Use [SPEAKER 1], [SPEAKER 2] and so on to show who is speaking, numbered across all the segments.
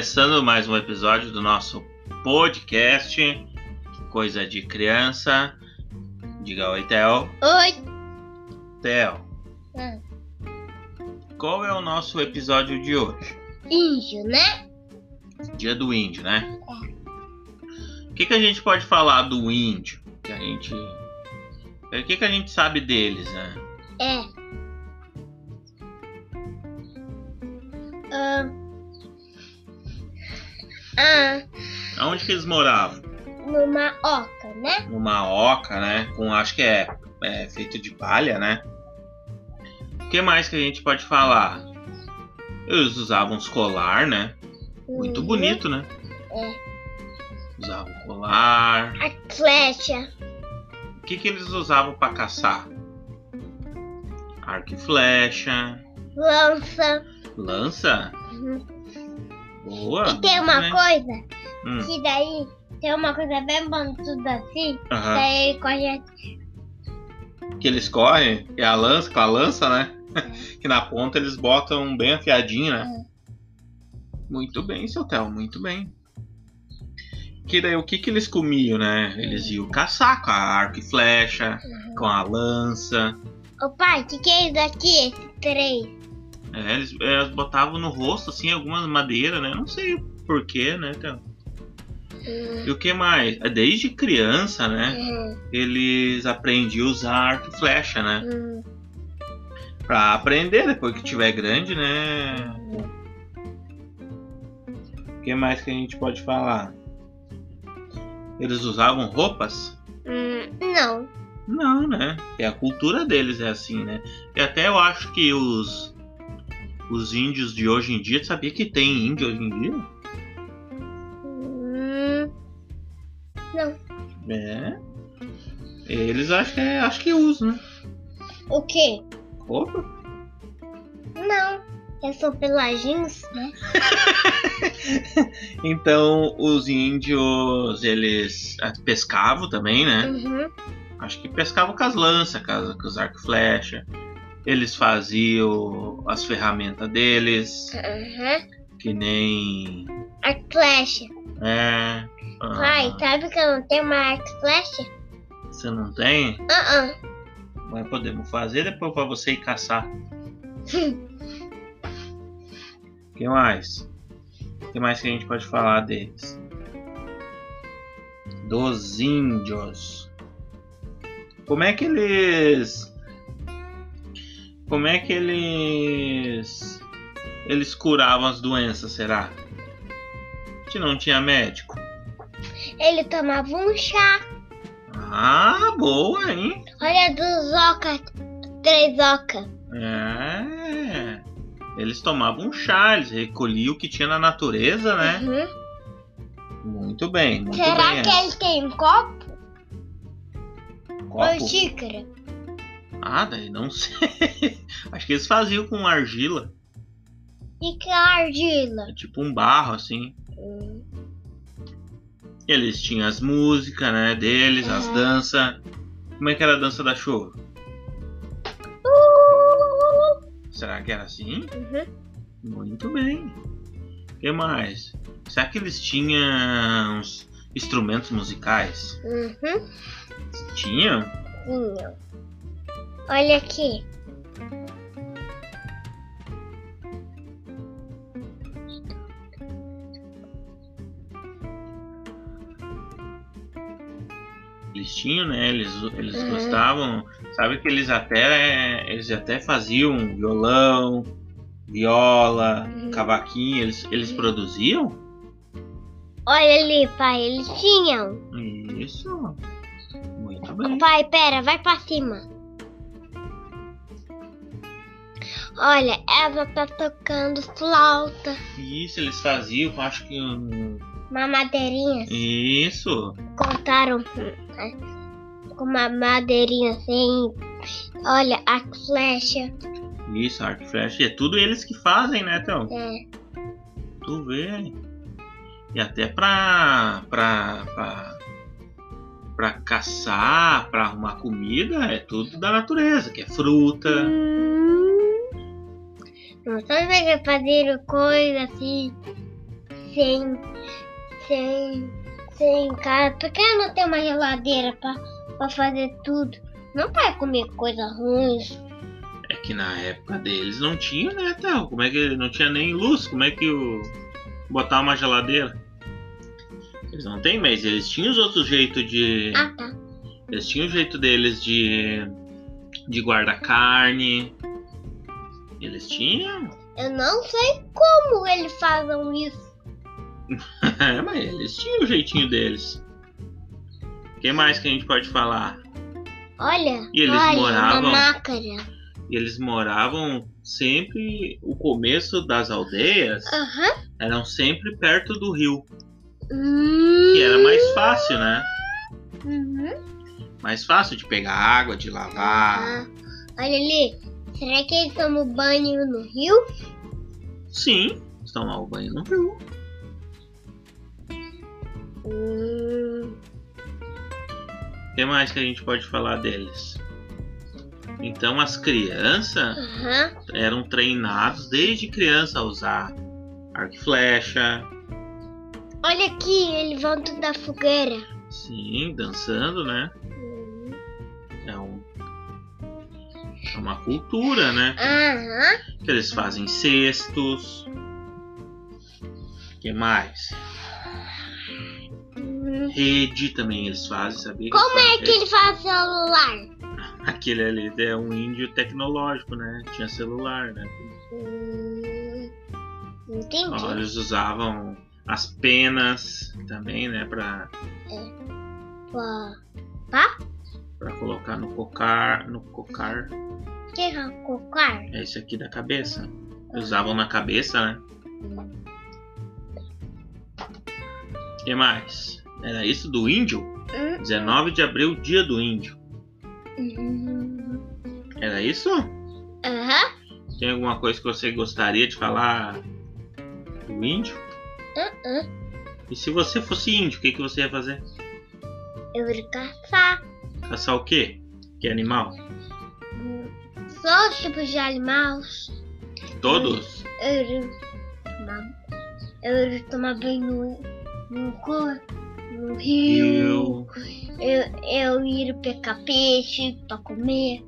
[SPEAKER 1] Começando mais um episódio do nosso podcast Coisa de Criança. Diga oi, Theo.
[SPEAKER 2] Oi.
[SPEAKER 1] Theo,
[SPEAKER 2] Hum.
[SPEAKER 1] qual é o nosso episódio de hoje?
[SPEAKER 2] Índio, né?
[SPEAKER 1] Dia do Índio, né? O que, que a gente pode falar do índio? Que a gente. O que, que a gente sabe deles, né?
[SPEAKER 2] É. Ah. Ah,
[SPEAKER 1] Aonde que eles moravam?
[SPEAKER 2] numa oca, né?
[SPEAKER 1] Numa oca, né? Com acho que é, é feito de palha, né? O que mais que a gente pode falar? Eles usavam os colar, né? Muito
[SPEAKER 2] Uhum.
[SPEAKER 1] bonito, né?
[SPEAKER 2] É.
[SPEAKER 1] Usavam colar.
[SPEAKER 2] A flecha.
[SPEAKER 1] O que, que eles usavam para caçar? Arco e flecha.
[SPEAKER 2] Lança.
[SPEAKER 1] Lança?
[SPEAKER 2] Uhum.
[SPEAKER 1] Boa.
[SPEAKER 2] E tem uma coisa
[SPEAKER 1] Hum,
[SPEAKER 2] que daí tem uma coisa bem pontuda assim.
[SPEAKER 1] aham.
[SPEAKER 2] Daí ele corre
[SPEAKER 1] Que eles correm, é a lança, com a lança, né? que na ponta eles botam bem afiadinho, né? Muito bem, seu Theo, muito bem. Que daí o que, que eles comiam, né? Eles iam caçar com a arco e flecha, com a lança.
[SPEAKER 2] Ô pai, o que, que é isso aqui? Esse três?
[SPEAKER 1] É, eles, eles botavam no rosto, assim, algumas madeiras, né? Não sei porquê, né, Theo? E o que mais? É, Desde criança, né?
[SPEAKER 2] Uhum.
[SPEAKER 1] Eles aprendiam a usar arco e flecha, né?
[SPEAKER 2] Uhum.
[SPEAKER 1] Pra aprender depois que tiver grande, né? O que mais que a gente pode falar? Eles usavam roupas?
[SPEAKER 2] Hum, não.
[SPEAKER 1] Não, né? É a cultura deles é assim, né? E até eu acho que os os índios de hoje em dia, sabia que tem índio hoje em dia?
[SPEAKER 2] Hum, não.
[SPEAKER 1] É. Eles acho que é, acho que usam, né?
[SPEAKER 2] O quê?
[SPEAKER 1] Roupa?
[SPEAKER 2] Não. Eles são peladinhos, né?
[SPEAKER 1] Então, os índios, eles ah, pescavam também, né?
[SPEAKER 2] Uhum.
[SPEAKER 1] Acho que pescavam com as lanças, com as- com os arco e flecha. Eles faziam as ferramentas deles,
[SPEAKER 2] Uhum.
[SPEAKER 1] que nem.
[SPEAKER 2] A flecha.
[SPEAKER 1] É. ah,
[SPEAKER 2] Pai, sabe que eu não tenho uma arco flecha?
[SPEAKER 1] Você não tem?
[SPEAKER 2] Ah, ah.
[SPEAKER 1] Mas podemos fazer depois pra você ir caçar. O que mais? O que mais que a gente pode falar deles? Dos índios. Como é que eles. Como é que eles. Eles curavam as doenças, será? Que não tinha médico.
[SPEAKER 2] Ele tomava um chá.
[SPEAKER 1] Ah, boa, hein?
[SPEAKER 2] Olha dos oca. Três oca.
[SPEAKER 1] É. Eles tomavam um chá, eles recolhiam o que tinha na natureza, né?
[SPEAKER 2] Uhum.
[SPEAKER 1] Muito bem, muito
[SPEAKER 2] Será
[SPEAKER 1] bem.
[SPEAKER 2] que ele tem um copo?
[SPEAKER 1] Copo?
[SPEAKER 2] Ou xícara?
[SPEAKER 1] Ah, daí não sei. Acho que eles faziam com argila.
[SPEAKER 2] E que é argila?
[SPEAKER 1] Tipo um barro, assim.
[SPEAKER 2] Hum.
[SPEAKER 1] Eles tinham as músicas, né, deles, as
[SPEAKER 2] Uhum.
[SPEAKER 1] danças. Como é que era a dança da chuva?
[SPEAKER 2] Uh!
[SPEAKER 1] Será que era assim?
[SPEAKER 2] Uhum.
[SPEAKER 1] Muito bem. O que mais? Será que eles tinham uns instrumentos musicais?
[SPEAKER 2] Uhum.
[SPEAKER 1] Tinham?
[SPEAKER 2] Tinham. Olha aqui.
[SPEAKER 1] Eles tinham, né? Eles, eles
[SPEAKER 2] Uhum.
[SPEAKER 1] gostavam. Sabe que eles até eles até faziam violão, viola,
[SPEAKER 2] Uhum.
[SPEAKER 1] cavaquinho. Eles, eles produziam?
[SPEAKER 2] Olha ali, pai. Eles tinham.
[SPEAKER 1] Isso. Muito bem.
[SPEAKER 2] Pai, pera, vai pra cima. Olha, ela tá tocando flauta.
[SPEAKER 1] Isso, eles faziam, acho que. um-
[SPEAKER 2] Uma madeirinha.
[SPEAKER 1] Isso.
[SPEAKER 2] Contaram né, com uma madeirinha assim. Olha, a flecha.
[SPEAKER 1] Isso, arco e flecha. E é tudo eles que fazem, né, então?
[SPEAKER 2] É.
[SPEAKER 1] Tu vê. E até pra. pra. pra, pra caçar, pra arrumar comida, é tudo da natureza, que é fruta.
[SPEAKER 2] Hum. Não sabe que fazer coisa assim. sem. sem. sem casa. Por que não tem uma geladeira pra, pra fazer tudo? Não vai comer coisa ruim.
[SPEAKER 1] É que na época deles não tinha, né, Théo? Como é que não tinha nem luz? Como é que o. botar uma geladeira? Eles não têm, mas eles tinham os outros jeitos de.
[SPEAKER 2] Ah, tá.
[SPEAKER 1] Eles tinham o jeito deles de. de guardar carne. Eles tinham.
[SPEAKER 2] Eu não sei como eles fazem isso.
[SPEAKER 1] É, mas eles tinham o jeitinho deles. O que mais que a gente pode falar?
[SPEAKER 2] Olha,
[SPEAKER 1] E eles
[SPEAKER 2] olha,
[SPEAKER 1] moravam-. E eles moravam sempre. O começo das aldeias
[SPEAKER 2] Aham.
[SPEAKER 1] eram sempre perto do rio.
[SPEAKER 2] Hum.
[SPEAKER 1] Que era mais fácil, né?
[SPEAKER 2] Uhum.
[SPEAKER 1] Mais fácil de pegar água, de lavar.
[SPEAKER 2] Ah, olha ali. Será que eles tomam banho no rio?
[SPEAKER 1] Sim, tomar o banho no rio.
[SPEAKER 2] Hum.
[SPEAKER 1] O que mais que a gente pode falar deles? Então as crianças
[SPEAKER 2] Aham.
[SPEAKER 1] eram treinados desde criança a usar arco e flecha,
[SPEAKER 2] Olha aqui, eles vão tudo da fogueira.
[SPEAKER 1] sim, dançando, né? É uma cultura, né?
[SPEAKER 2] Aham.
[SPEAKER 1] Que eles fazem cestos. O que mais? Rede também eles fazem, sabia?
[SPEAKER 2] Como é que ele faz celular?
[SPEAKER 1] Aquele ali é um índio tecnológico, né? Tinha celular, né?
[SPEAKER 2] Hum. Entendi.
[SPEAKER 1] Ó, eles usavam as penas também, né? Pra,
[SPEAKER 2] Pá.
[SPEAKER 1] pra colocar no cocar. No cocar.
[SPEAKER 2] Que é cocar?
[SPEAKER 1] É esse aqui da cabeça. Usavam na cabeça, né? O que mais? Era isso do índio?
[SPEAKER 2] Hum.
[SPEAKER 1] 19 de abril, dia do índio.
[SPEAKER 2] Hum.
[SPEAKER 1] Era isso?
[SPEAKER 2] Aham.
[SPEAKER 1] Tem alguma coisa que você gostaria de falar do índio?
[SPEAKER 2] Aham.
[SPEAKER 1] E se você fosse índio, o que, que você ia fazer?
[SPEAKER 2] Eu vou caçar.
[SPEAKER 1] Caçar o quê? Que animal?
[SPEAKER 2] Só os tipos de animais.
[SPEAKER 1] Todos?
[SPEAKER 2] Eu eu iria tomar banho no, no, cor- no rio.
[SPEAKER 1] Rio,
[SPEAKER 2] Eu, eu iria pegar peixe pra comer.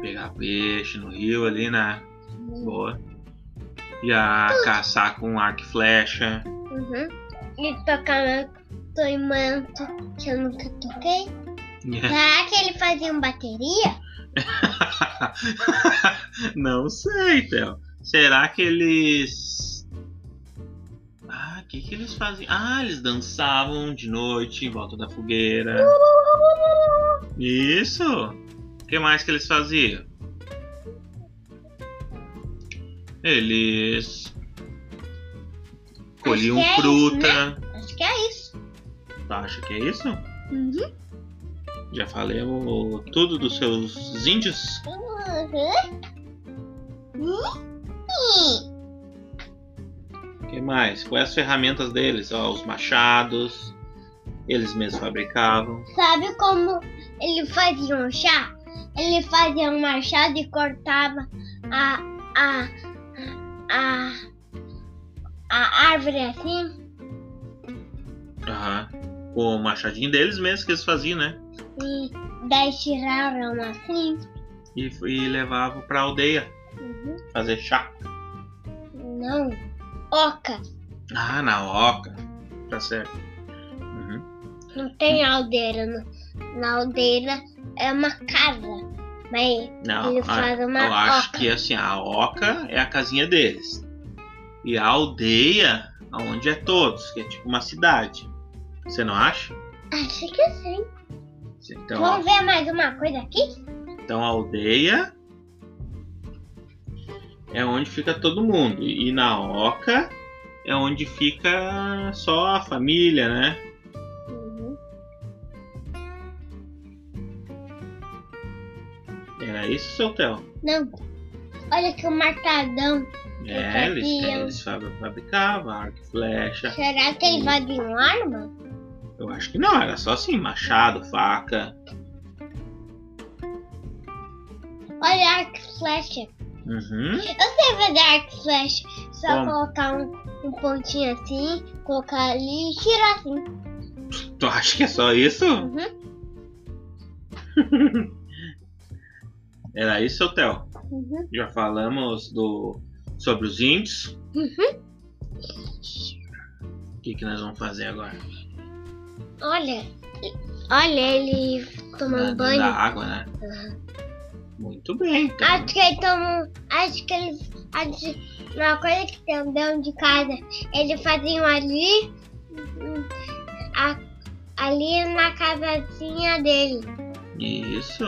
[SPEAKER 1] pegar peixe no rio ali, né? Boa. Ia caçar com arco e flecha.
[SPEAKER 2] Uhum. E tocar meu instrumento que eu nunca toquei. Será que ele fazia uma bateria?
[SPEAKER 1] Não sei, Theo. Será que eles. Ah, o que, que eles faziam? Ah, eles dançavam de noite em volta da fogueira. Isso! O que mais que eles faziam? Eles colhiam
[SPEAKER 2] é isso,
[SPEAKER 1] fruta.
[SPEAKER 2] Acho que é isso.
[SPEAKER 1] Tu acha que é isso?
[SPEAKER 2] Uhum.
[SPEAKER 1] Já falei o- tudo dos seus índios?
[SPEAKER 2] Uhum.
[SPEAKER 1] O que mais? Quais as ferramentas deles? Ó, os machados. Eles mesmos fabricavam.
[SPEAKER 2] Sabe como ele fazia um chá? Ele fazia um machado e cortava a, a, a, a árvore assim
[SPEAKER 1] Aham. Com o machadinho deles mesmos que eles faziam, né?
[SPEAKER 2] E daí tiraram assim.
[SPEAKER 1] E, e levavam pra aldeia
[SPEAKER 2] Uhum.
[SPEAKER 1] fazer chá.
[SPEAKER 2] Não, oca.
[SPEAKER 1] Ah, na oca. Tá certo. Uhum.
[SPEAKER 2] Não tem aldeira. no- Na aldeira é uma casa. Mas
[SPEAKER 1] Não,
[SPEAKER 2] ele
[SPEAKER 1] ah,
[SPEAKER 2] faz uma
[SPEAKER 1] eu acho
[SPEAKER 2] oca.
[SPEAKER 1] que assim, a oca é a casinha deles. E a aldeia, onde é todos, que é tipo uma cidade. Você não acha?
[SPEAKER 2] Acho que sim.
[SPEAKER 1] Então,
[SPEAKER 2] Vamos ver mais uma coisa aqui?
[SPEAKER 1] então a aldeia é onde fica todo mundo. E na oca é onde fica só a família, né?
[SPEAKER 2] Uhum.
[SPEAKER 1] Era isso, seu Theo?
[SPEAKER 2] Não. Olha que o marcadão.
[SPEAKER 1] É, eles, eles fabri- fabricavam arco e flecha.
[SPEAKER 2] Será que eles faziam arma?
[SPEAKER 1] Eu acho que não, era só assim, machado, faca.
[SPEAKER 2] Olha arco e flecha.
[SPEAKER 1] Uhum.
[SPEAKER 2] Eu sei fazer arco e flecha. Só
[SPEAKER 1] Como?
[SPEAKER 2] colocar um, um pontinho assim, colocar ali e tirar assim.
[SPEAKER 1] Tu acha que é só isso?
[SPEAKER 2] Uhum.
[SPEAKER 1] Era isso, Theo?
[SPEAKER 2] Uhum.
[SPEAKER 1] Já falamos do sobre os índios.
[SPEAKER 2] Uhum.
[SPEAKER 1] O que, que nós vamos fazer agora?
[SPEAKER 2] Olha, olha ele
[SPEAKER 1] Na-
[SPEAKER 2] tomando
[SPEAKER 1] dentro
[SPEAKER 2] banho.
[SPEAKER 1] Da água, né?
[SPEAKER 2] Uhum.
[SPEAKER 1] Muito bem.
[SPEAKER 2] Acho que ele toma. Acho que ele. Acho, uma coisa que tem dentro de casa, eles faziam ali. a- ali na casazinha dele.
[SPEAKER 1] Isso.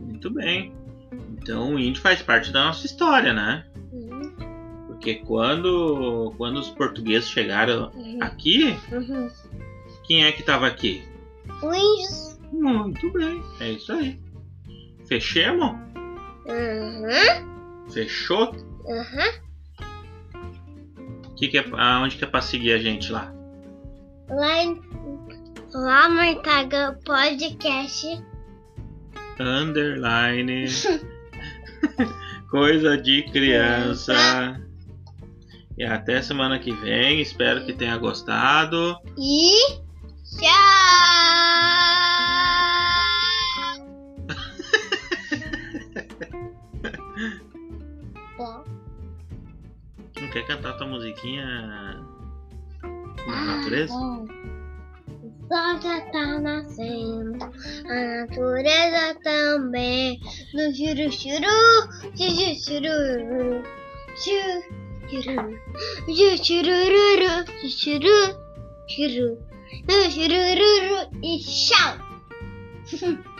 [SPEAKER 1] Muito bem. Então o índio faz parte da nossa história, né?
[SPEAKER 2] Uhum.
[SPEAKER 1] Porque quando, quando os portugueses chegaram
[SPEAKER 2] Uhum.
[SPEAKER 1] aqui,
[SPEAKER 2] Uhum.
[SPEAKER 1] Quem é que estava aqui?
[SPEAKER 2] Índio.
[SPEAKER 1] Muito bem. É isso aí. Fechemos?
[SPEAKER 2] Uhum.
[SPEAKER 1] Fechou?
[SPEAKER 2] Uhum.
[SPEAKER 1] Que que é, aonde que é pra seguir a gente lá?
[SPEAKER 2] Lá, lá no Instagram podcast.
[SPEAKER 1] Underline. Coisa de criança. E até semana que vem. Espero que tenha gostado.
[SPEAKER 2] E tchau! Bom.
[SPEAKER 1] Não quer cantar tua musiquinha na
[SPEAKER 2] Ah,
[SPEAKER 1] natureza?
[SPEAKER 2] bom. Sol já tá nascendo, a natureza também. No churu churu, churu churu, chu churururu, chu churu churu, chu churururu e tchau!